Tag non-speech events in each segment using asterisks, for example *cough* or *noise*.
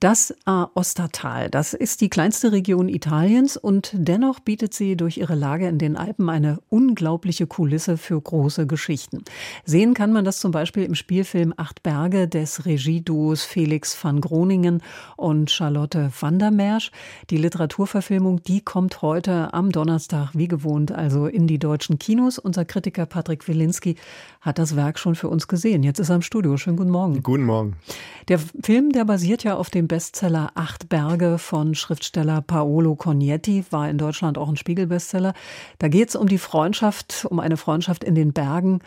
das Aostatal, das ist die kleinste Region Italiens und dennoch bietet sie durch ihre Lage in den Alpen eine unglaubliche Kulisse für große Geschichten. Sehen kann man das zum Beispiel im Spielfilm Acht Berge des Regieduos Felix van Groningen und Charlotte van der Mersch. Die Literaturverfilmung, die kommt heute am Donnerstag wie gewohnt also in die deutschen Kinos. Unser Kritiker Patrick Wilinski hat das Werk schon für uns gesehen. Jetzt ist er im Studio. Schönen guten Morgen. Guten Morgen. Der Film, der basiert ja auf dem Bestseller Acht Berge von Schriftsteller Paolo Cognetti, war in Deutschland auch ein Spiegelbestseller. Da geht es um die Freundschaft, um eine Freundschaft in den Bergen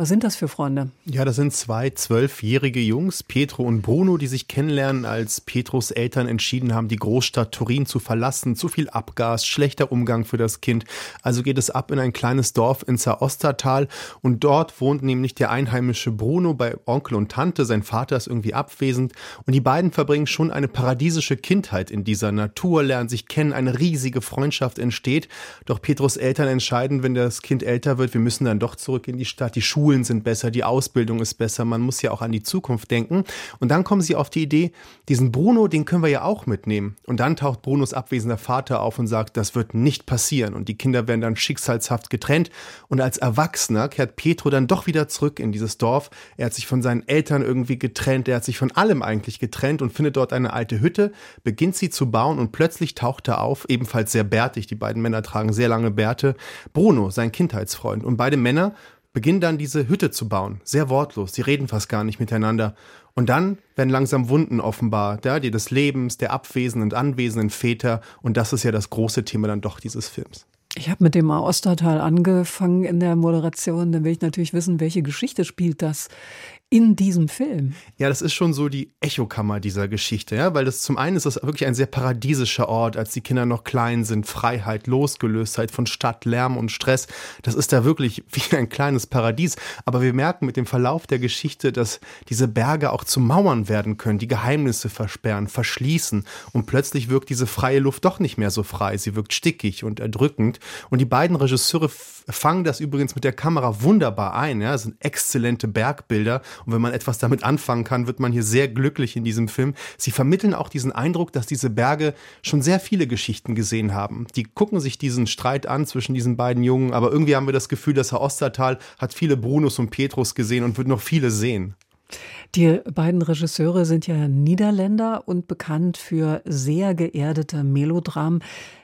was sind das für Freunde? Ja, das sind zwei zwölfjährige Jungs, Petro und Bruno, die sich kennenlernen, als Petros Eltern entschieden haben, die Großstadt Turin zu verlassen. Zu viel Abgas, schlechter Umgang für das Kind. Also geht es ab in ein kleines Dorf in Zaostertal und dort wohnt nämlich der einheimische Bruno bei Onkel und Tante. Sein Vater ist irgendwie abwesend und die beiden verbringen schon eine paradiesische Kindheit in dieser Natur, lernen sich kennen, eine riesige Freundschaft entsteht. Doch Petros Eltern entscheiden, wenn das Kind älter wird, wir müssen dann doch zurück in die Stadt. Die Schule Schulen sind besser, die Ausbildung ist besser, man muss ja auch an die Zukunft denken. Und dann kommen sie auf die Idee, diesen Bruno, den können wir ja auch mitnehmen. Und dann taucht Brunos abwesender Vater auf und sagt, das wird nicht passieren. Und die Kinder werden dann schicksalshaft getrennt. Und als Erwachsener kehrt Petro dann doch wieder zurück in dieses Dorf. Er hat sich von seinen Eltern irgendwie getrennt, er hat sich von allem eigentlich getrennt und findet dort eine alte Hütte, beginnt sie zu bauen und plötzlich taucht er auf, ebenfalls sehr bärtig, die beiden Männer tragen sehr lange Bärte, Bruno, sein Kindheitsfreund. Und beide Männer beginnen dann diese Hütte zu bauen. Sehr wortlos, sie reden fast gar nicht miteinander. Und dann werden langsam Wunden offenbar, ja, die des Lebens, der abwesenden und anwesenden Väter. Und das ist ja das große Thema dann doch dieses Films. Ich habe mit dem Ostertal angefangen in der Moderation. Dann will ich natürlich wissen, welche Geschichte spielt das in diesem Film. Ja, das ist schon so die Echokammer dieser Geschichte, ja, weil das zum einen ist das wirklich ein sehr paradiesischer Ort, als die Kinder noch klein sind, Freiheit, Losgelöstheit von Stadt, Lärm und Stress. Das ist da wirklich *laughs* wie ein kleines Paradies. Aber wir merken mit dem Verlauf der Geschichte, dass diese Berge auch zu Mauern werden können, die Geheimnisse versperren, verschließen und plötzlich wirkt diese freie Luft doch nicht mehr so frei. Sie wirkt stickig und erdrückend. Und die beiden Regisseure fangen das übrigens mit der Kamera wunderbar ein. Ja, das sind exzellente Bergbilder und wenn man etwas damit anfangen kann, wird man hier sehr glücklich in diesem Film. Sie vermitteln auch diesen Eindruck, dass diese Berge schon sehr viele Geschichten gesehen haben. Die gucken sich diesen Streit an zwischen diesen beiden Jungen, aber irgendwie haben wir das Gefühl, dass Herr Ostertal hat viele Brunus und Petrus gesehen und wird noch viele sehen. Die beiden Regisseure sind ja Niederländer und bekannt für sehr geerdete Melodramen.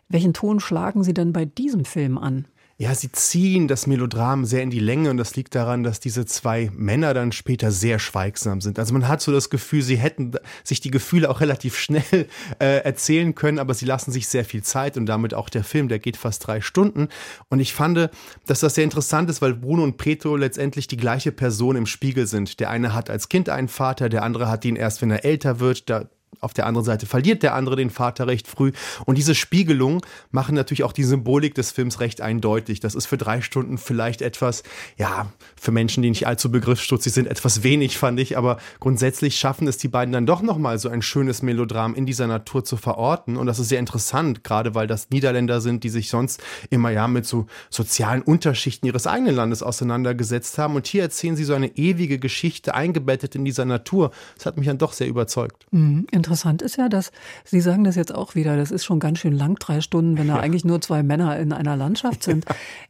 Welchen Ton schlagen Sie denn bei diesem Film an? Ja, sie ziehen das Melodram sehr in die Länge und das liegt daran, dass diese zwei Männer dann später sehr schweigsam sind. Also man hat so das Gefühl, sie hätten sich die Gefühle auch relativ *laughs* schnell äh, erzählen können, aber sie lassen sich sehr viel Zeit und damit auch der Film, der geht fast drei Stunden. Und ich fand, dass das sehr interessant ist, weil Bruno und Petro letztendlich die gleiche Person im Spiegel sind. Der eine hat als Kind einen Vater, der andere hat ihn erst, wenn er älter wird. Da auf der anderen Seite verliert der andere den Vater recht früh. Und diese Spiegelungen machen natürlich auch die Symbolik des Films recht eindeutig. Das ist für drei Stunden vielleicht etwas, ja, für Menschen, die nicht allzu begriffsstutzig sind, etwas wenig, fand ich. Aber grundsätzlich schaffen es die beiden dann doch nochmal so ein schönes Melodram in dieser Natur zu verorten. Und das ist sehr interessant, gerade weil das Niederländer sind, die sich sonst immer ja mit so sozialen Unterschichten ihres eigenen Landes auseinandergesetzt haben. Und hier erzählen sie so eine ewige Geschichte, eingebettet in dieser Natur. Das hat mich dann doch sehr überzeugt. Mhm, Interessant ist ja, dass Sie sagen das jetzt auch wieder, das ist schon ganz schön lang, drei Stunden, wenn da ja. eigentlich nur zwei Männer in einer Landschaft sind.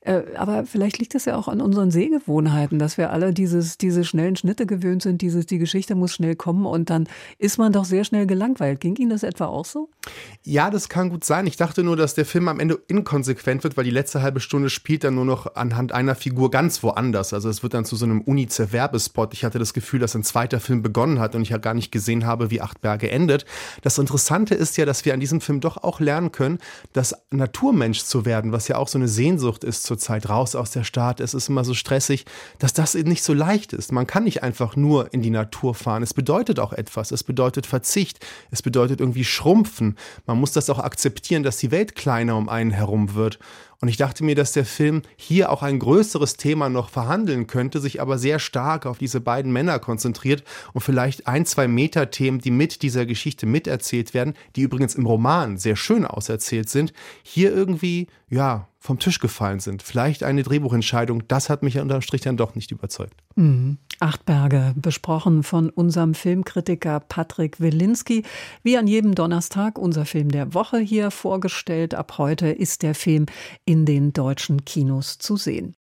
Ja. Äh, aber vielleicht liegt es ja auch an unseren Sehgewohnheiten, dass wir alle dieses, diese schnellen Schnitte gewöhnt sind, dieses, die Geschichte muss schnell kommen und dann ist man doch sehr schnell gelangweilt. Ging Ihnen das etwa auch so? Ja, das kann gut sein. Ich dachte nur, dass der Film am Ende inkonsequent wird, weil die letzte halbe Stunde spielt dann nur noch anhand einer Figur ganz woanders. Also es wird dann zu so einem UNICEF-Werbespot. Ich hatte das Gefühl, dass ein zweiter Film begonnen hat und ich ja gar nicht gesehen habe, wie Acht Berge endet endet. Das Interessante ist ja, dass wir an diesem Film doch auch lernen können, dass Naturmensch zu werden, was ja auch so eine Sehnsucht ist zurzeit, raus aus der Stadt, es ist immer so stressig, dass das nicht so leicht ist. Man kann nicht einfach nur in die Natur fahren. Es bedeutet auch etwas. Es bedeutet Verzicht. Es bedeutet irgendwie Schrumpfen. Man muss das auch akzeptieren, dass die Welt kleiner um einen herum wird. Und ich dachte mir, dass der Film hier auch ein größeres Thema noch verhandeln könnte, sich aber sehr stark auf diese beiden Männer konzentriert und vielleicht ein, zwei Metathemen, die mit dieser Geschichte miterzählt werden, die übrigens im Roman sehr schön auserzählt sind, hier irgendwie, ja, vom Tisch gefallen sind. Vielleicht eine Drehbuchentscheidung, das hat mich unterm Strich dann doch nicht überzeugt. Mhm. Achtberge, besprochen von unserem Filmkritiker Patrick Wilinski. Wie an jedem Donnerstag unser Film der Woche hier vorgestellt. Ab heute ist der Film in den deutschen Kinos zu sehen.